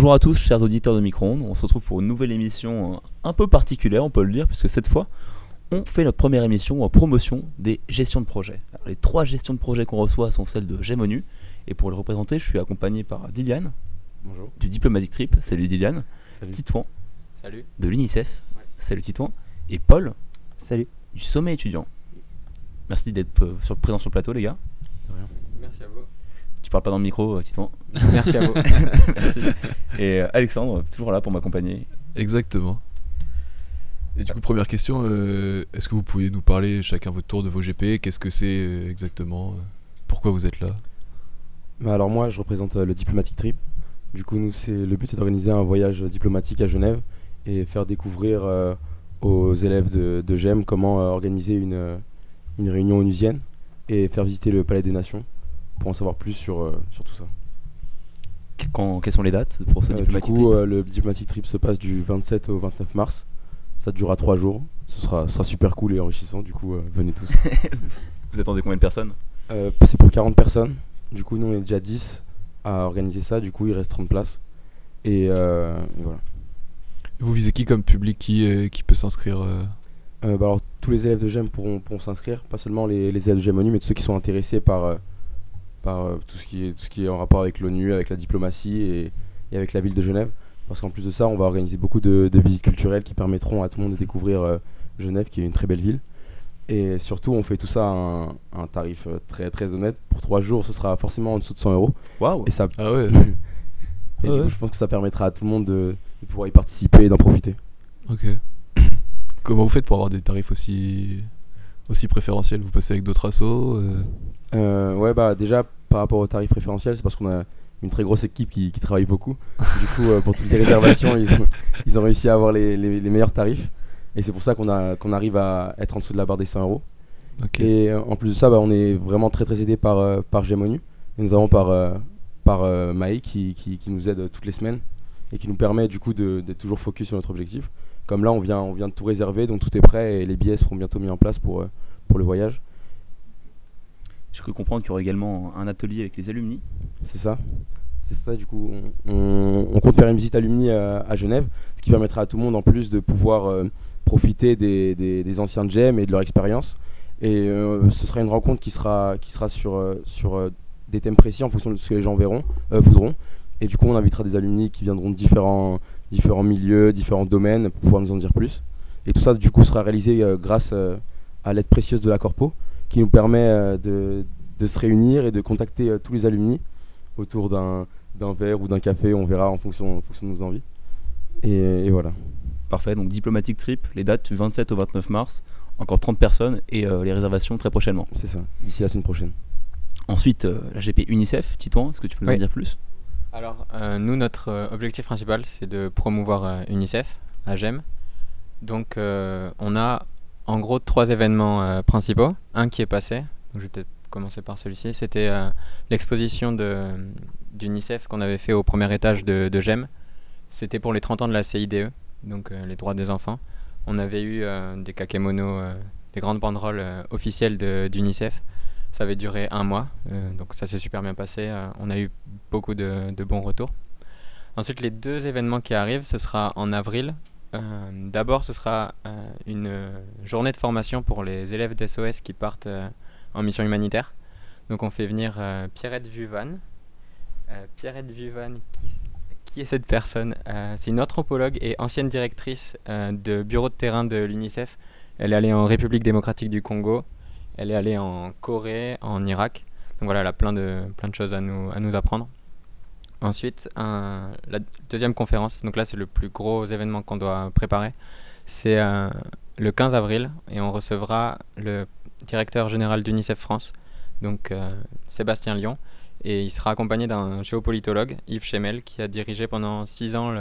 Bonjour à tous, chers auditeurs de Micro-ondes. On se retrouve pour une nouvelle émission euh, un peu particulière, on peut le dire, puisque cette fois, on fait notre première émission en promotion des gestions de projet. Alors, les trois gestions de projet qu'on reçoit sont celles de Gemonu. Et pour le représenter, je suis accompagné par Diliane Bonjour. du Diplomatic Trip. Salut Diliane. Salut. Titouan Salut. de l'UNICEF. Ouais. Salut Titouan. Et Paul Salut. du Sommet étudiant. Merci d'être euh, sur, présent sur le plateau, les gars. Merci à vous. Tu parles pas dans le micro, euh, Titouan. Merci à vous. Merci. Et euh, Alexandre, toujours là pour m'accompagner. Exactement. Et du coup, première question, euh, est-ce que vous pourriez nous parler chacun votre tour de vos GP Qu'est-ce que c'est euh, exactement? Pourquoi vous êtes là? Bah alors moi, je représente euh, le Diplomatic Trip. Du coup, nous, c'est le but, c'est d'organiser un voyage diplomatique à Genève et faire découvrir euh, aux élèves de, de GEM comment euh, organiser une, une réunion onusienne et faire visiter le Palais des Nations pour en savoir plus sur, euh, sur tout ça. Quand, quelles sont les dates pour ce Euh, du diplomatique coup, euh, le Diplomatic Trip se passe du 27 au 29 mars. Ça durera trois jours. Ce sera, sera super cool et enrichissant. Du coup, euh, venez tous. Vous attendez combien de personnes? Euh, c'est pour 40 personnes. Du coup, nous, on est déjà 10 à organiser ça. Du coup, il reste 30 places. Et, euh, et voilà. Vous visez qui comme public qui, euh, qui peut s'inscrire euh? Euh, bah alors, tous les élèves de GEM pourront, pourront s'inscrire. Pas seulement les, les élèves de GEM ONU, mais tous ceux qui sont intéressés par, euh, par euh, tout, ce qui est, tout ce qui est en rapport avec l'ONU, avec la diplomatie et, et avec la ville de Genève. Parce qu'en plus de ça, on va organiser beaucoup de, de visites culturelles qui permettront à tout le monde de découvrir euh, Genève, qui est une très belle ville. Et surtout, on fait tout ça à un, tarif euh, très, très honnête. Pour trois jours, ce sera forcément en dessous de 100 euros. Waouh Et ça Ah ouais Et Ouais, du ouais. coup, je pense que ça permettra à tout le monde de, de pouvoir y participer et d'en profiter. Ok. Comment vous faites pour avoir des tarifs aussi, aussi préférentiels Vous passez avec d'autres assos euh Euh, ouais, bah déjà, par rapport aux tarifs préférentiels, c'est parce qu'on a une très grosse équipe qui, qui travaille beaucoup. Du coup, euh, pour toutes les réservations, ils ont, ils ont réussi à avoir les, les- les meilleurs tarifs. Et c'est pour ça qu'on a- qu'on arrive à être en dessous de la barre des 100 euros. Et euh, en plus de ça, bah, on est vraiment très très aidé par, par Gemonu. Et notamment par, par Maï qui, qui, qui nous aide toutes les semaines et qui nous permet du coup d'être toujours focus sur notre objectif. Comme là, on vient, on vient de tout réserver, donc tout est prêt et les billets seront bientôt mis en place pour, euh, pour le voyage. Je peux comprendre qu'il y aura également un atelier avec les alumni. C'est ça. C'est ça, du coup, on, on- on compte faire une visite alumni à, à Genève, ce qui permettra à tout le monde en plus de pouvoir euh, profiter des, des- des anciens de GEM et de leur expérience. Et euh, ce sera une rencontre qui sera, qui sera sur, euh, sur euh, des thèmes précis en fonction de ce que les gens verront, euh, voudront. Et du coup, on invitera des alumni qui viendront de différents, différents milieux, différents domaines pour pouvoir nous en dire plus. Et tout ça, du coup, sera réalisé euh, grâce euh, à l'aide précieuse de la Corpo, qui nous permet euh, de, de se réunir et de contacter euh, tous les alumni autour d'un d'un verre ou d'un café, on verra en fonction, en fonction de nos envies. Et, et voilà. Parfait, donc diplomatique trip, les dates du 27 au 29 mars, encore 30 personnes et euh, les réservations très prochainement. C'est ça, d'ici la semaine prochaine. Ensuite, euh, la GP UNICEF, Titouan, est-ce que tu peux nous en dire plus? Alors, euh, nous, notre euh, objectif principal, c'est de promouvoir euh, UNICEF à GEM. Donc, on a en gros trois événements principaux. Un qui est passé, je vais peut-être commencer par celui-ci. C'était l'exposition d'UNICEF qu'on avait fait au premier étage de, GEM. C'était pour les 30 ans de la CIDE, donc les droits des enfants. On avait eu des kakémonos, des grandes banderoles officielles de- d'UNICEF. Ça avait duré un mois, euh, donc ça s'est super bien passé. euh, on a eu beaucoup de, bons retours. Ensuite, les deux événements qui arrivent, ce sera en avril. Euh, D'abord, ce sera une journée de formation pour les élèves d'SOS qui partent en mission humanitaire. Donc, on fait venir Pierrette Vuvan. Pierrette Vuvan, qui, est cette personne C'est une anthropologue et ancienne directrice de bureau de terrain de l'UNICEF. Elle est allée en République démocratique du Congo. Elle est allée en Corée, en Irak. Donc voilà, elle a plein de, plein de choses à nous, à nous apprendre. Ensuite, la deuxième conférence, donc là c'est le plus gros événement qu'on doit préparer, c'est euh, le 15 avril et on recevra le directeur général d'UNICEF France, donc euh, Sébastien Lyon, et il sera accompagné d'un géopolitologue, Yves Chemel, qui a dirigé pendant six ans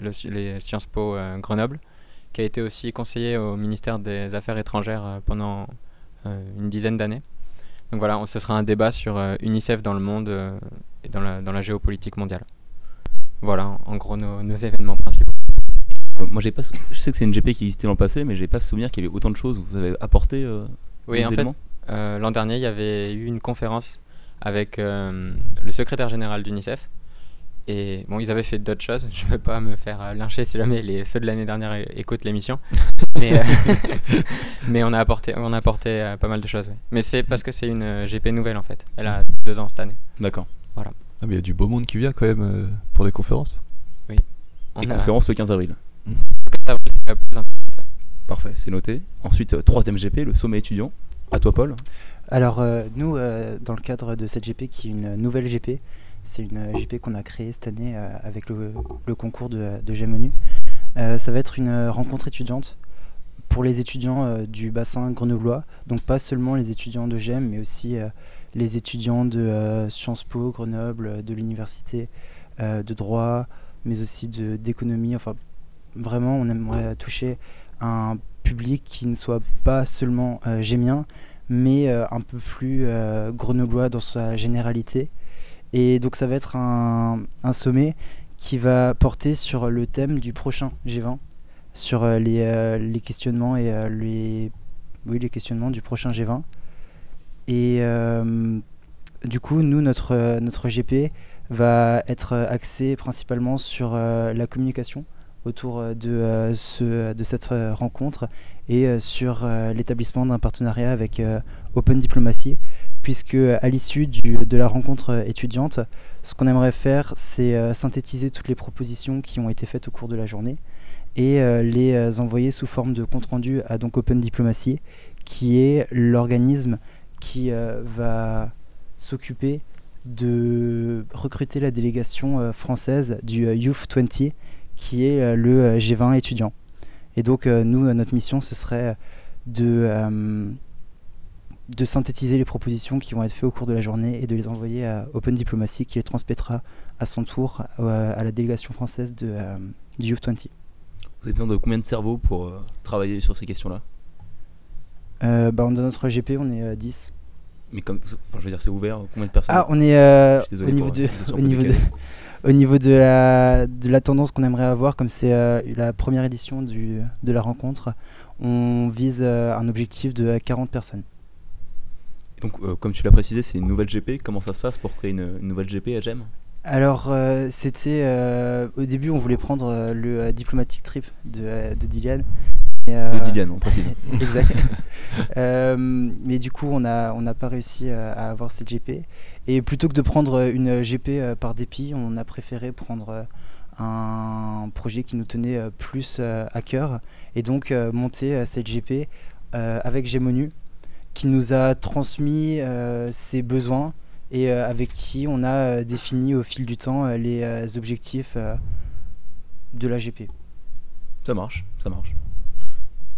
les Sciences Po euh, Grenoble, qui a été aussi conseiller au ministère des Affaires étrangères pendant une dizaine d'années. Donc voilà, ce sera un débat sur euh, UNICEF dans le monde euh, et dans la, dans la géopolitique mondiale. Voilà, en, gros, nos, nos événements principaux. Euh, Moi, j'ai pas, je sais que c'est une GP qui existait le passé, mais j'ai pas souvenir qu'il y avait autant de choses que vous avez apporté. euh, Oui, en fait, euh, l'an dernier, il y avait eu une conférence avec euh, le secrétaire général d'UNICEF Et bon, ils avaient fait d'autres choses. Je ne veux pas me faire euh, lyncher si jamais les, ceux de l'année dernière écoutent l'émission. mais, euh, mais on a apporté, on a apporté euh, pas mal de choses. oui. Mais c'est parce que c'est une GP nouvelle en fait. Elle a deux ans cette année. D'accord. Ah, mais il y a du beau monde qui vient quand même euh, pour les conférences. On Et a- conférence le 15 avril. c'est la plus importante, ouais. Parfait, c'est noté. Ensuite, euh, troisième GP, le sommet étudiant. À toi, Paul. Alors euh, nous, euh, dans le cadre de cette GP qui est une nouvelle GP, c'est une euh, GP qu'on a créée cette année euh, avec le, concours de, de GEMONU. Euh, ça va être une rencontre étudiante pour les étudiants du bassin grenoblois. Donc pas seulement les étudiants de GEM, mais aussi les étudiants de Sciences Po, Grenoble, de l'université de droit, mais aussi d'économie. Enfin, vraiment, on aimerait toucher un public qui ne soit pas seulement gémien, mais un peu plus grenoblois dans sa généralité. Et donc ça va être un, sommet qui va porter sur le thème du prochain G20, sur euh, les, euh, les questionnements et euh, les, oui, les questionnements du prochain G20. Et du coup, nous, notre, notre GP va être axé principalement sur la communication autour de, ce, de cette rencontre et sur l'établissement d'un partenariat avec Open Diplomacy, puisque à l'issue de la rencontre euh, étudiante, ce qu'on aimerait faire, c'est euh, synthétiser toutes les propositions qui ont été faites au cours de la journée et euh, les envoyer sous forme de compte rendu à donc Open Diplomacy, qui est l'organisme qui va s'occuper de recruter la délégation française du Youth 20, qui est le euh, G20 étudiant. Et donc, nous, notre mission, ce serait de, de synthétiser les propositions qui vont être faites au cours de la journée et de les envoyer à Open Diplomacy, qui les transmettra à son tour euh, à la délégation française de, euh, du Youth 20. Vous avez besoin de combien de cerveaux pour euh, travailler sur ces questions-là? Bah, dans notre GP, on est euh, 10. Mais comme, enfin, je veux dire, c'est ouvert. Combien de personnes? Ah, on est euh, au niveau de, au niveau de, au niveau de la, de la tendance qu'on aimerait avoir, comme c'est la première édition du, de la rencontre, on vise un objectif de euh, 40 personnes. Donc, euh, comme tu l'as précisé, c'est une nouvelle GP. Comment ça se passe pour créer une, une nouvelle GP à GEM Alors, euh, c'était. euh, au début, on voulait prendre euh, le Diplomatic Trip de, de Dylan. Et, De Dylan, on précise. exact. Mais du coup, on n'a on pas réussi à avoir cette GP. Et plutôt que de prendre une GP par dépit, on a préféré prendre un projet qui nous tenait plus à cœur. Et donc, monter cette GP avec Gémonu, qui nous a transmis euh, ses besoins et euh, avec qui on a euh, défini au fil du temps les objectifs de la GP. Ça marche, ça marche.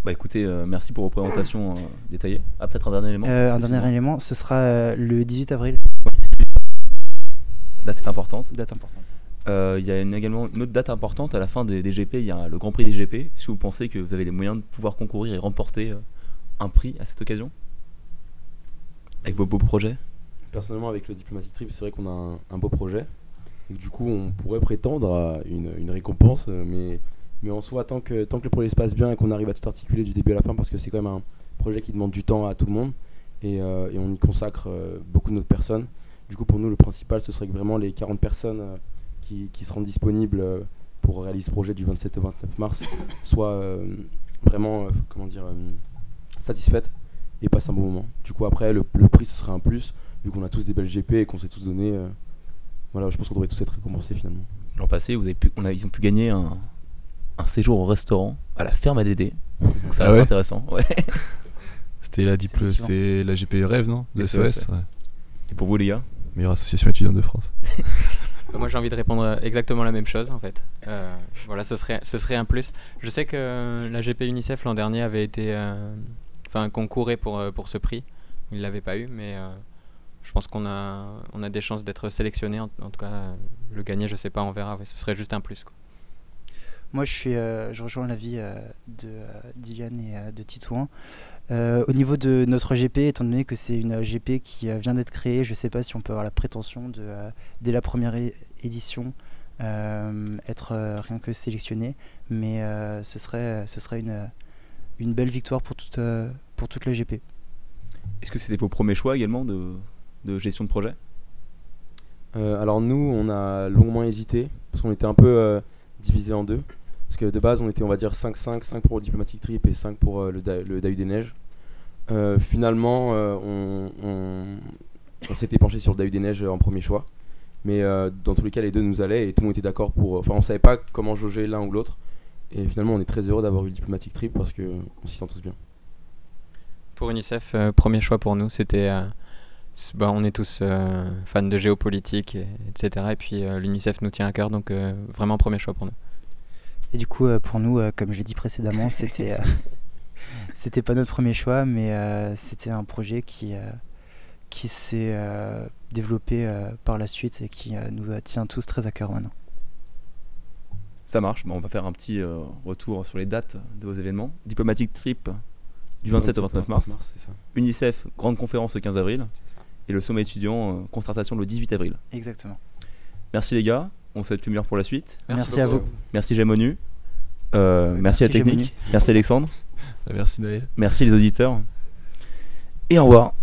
Bah écoutez, euh, merci pour vos présentations euh, détaillées. Ah, peut-être un dernier élément Euh, un dernier élément, ce sera le 18 avril, date est importante. date importante. Il y a une- également une autre date importante à la fin des, des GP. Il y a le Grand Prix des GP. Est-ce que vous pensez que vous avez les moyens de pouvoir concourir et remporter un prix à cette occasion? Avec vos beaux projets Personnellement, avec le Diplomatic Trip, c'est vrai qu'on a un, beau projet. Et du coup, on pourrait prétendre à une, récompense. euh, Mais, mais en soi, tant que, tant que le projet se passe bien et qu'on arrive à tout articuler du début à la fin, parce que c'est quand même un projet qui demande du temps à tout le monde. Et, euh, et on y consacre euh, beaucoup de notre personne. Du coup, pour nous, le principal, ce serait que vraiment les 40 personnes qui, qui seront disponibles pour réaliser ce projet du 27 au 29 mars soient vraiment, comment dire, satisfaites et passent un bon moment. Du coup, après, le, le prix, ce serait un plus vu qu'on a tous des belles GP et qu'on s'est tous donné. euh, voilà, je pense qu'on devrait tous être récompensés finalement. L'an passé, vous avez pu, on a, ils ont pu gagner un, un séjour au restaurant à la ferme à Dédé. Donc ça Ah reste ouais intéressant. Ouais. C'était la, diplo- GP Rêve, non De SOS, SOS, ouais. Et pour vous, les gars Meilleure association étudiante de France. Moi j'ai envie de répondre euh, exactement la même chose en fait. Euh, voilà, ce serait, ce serait un plus. Je sais que la GP UNICEF l'an dernier avait été. euh, Enfin, concourait pour, euh, pour ce prix. Il ne l'avait pas eu, mais euh, je pense qu'on a, on a des chances d'être sélectionné. En, tout cas, euh, le gagner, je sais pas, on verra. ouais, ce serait juste un plus. Moi, je, suis, je rejoins l'avis euh, de Dylan et de Titouan. Au niveau de notre GP, étant donné que c'est une GP qui vient d'être créée, je ne sais pas si on peut avoir la prétention de, dès la première édition, être rien que sélectionné, mais ce serait, ce serait une, une belle victoire pour toute, euh, pour toute la GP. Est-ce que c'était vos premiers choix également de, de gestion de projet? Euh, alors nous, on a longuement hésité parce qu'on était un peu euh, divisé en deux. Parce que de base, on était, on va dire, 5-5, 5 pour le Diplomatic Trip et 5 pour euh, le, Da- le Dahu des Neiges. Euh, finalement, euh, on, on- on s'était penché sur le Dahu des Neiges en premier choix. Mais euh, dans tous les cas, les deux nous allaient et tout le monde était d'accord pour. Enfin, on savait pas comment jauger l'un ou l'autre. Et finalement, on est très heureux d'avoir eu le Diplomatic Trip parce qu'on s'y sent tous bien. Pour UNICEF, euh, premier choix pour nous, c'était. euh, bah, on est tous euh, fans de géopolitique, et- etc. Et puis euh, l'UNICEF nous tient à cœur, donc euh, vraiment premier choix pour nous. Et du coup, euh, pour nous, euh, comme je l'ai dit précédemment, c'était euh, c'était pas notre premier choix, mais euh, c'était un projet qui, euh, qui s'est euh, développé euh, par la suite et qui euh, nous tient tous très à cœur maintenant. Ça marche, Bon, on va faire un petit euh, retour sur les dates de vos événements. Diplomatic Trip du 27 au 29 mars. ça. UNICEF, grande conférence le 15 avril. Et le sommet étudiant, euh, concertation le 18 avril. Exactement. Merci les gars, on vous souhaite le meilleur pour la suite. Merci à vous. Merci Gémonu. Euh, merci, merci à la technique. Merci Alexandre. Merci Naël. Merci les auditeurs. Et au revoir.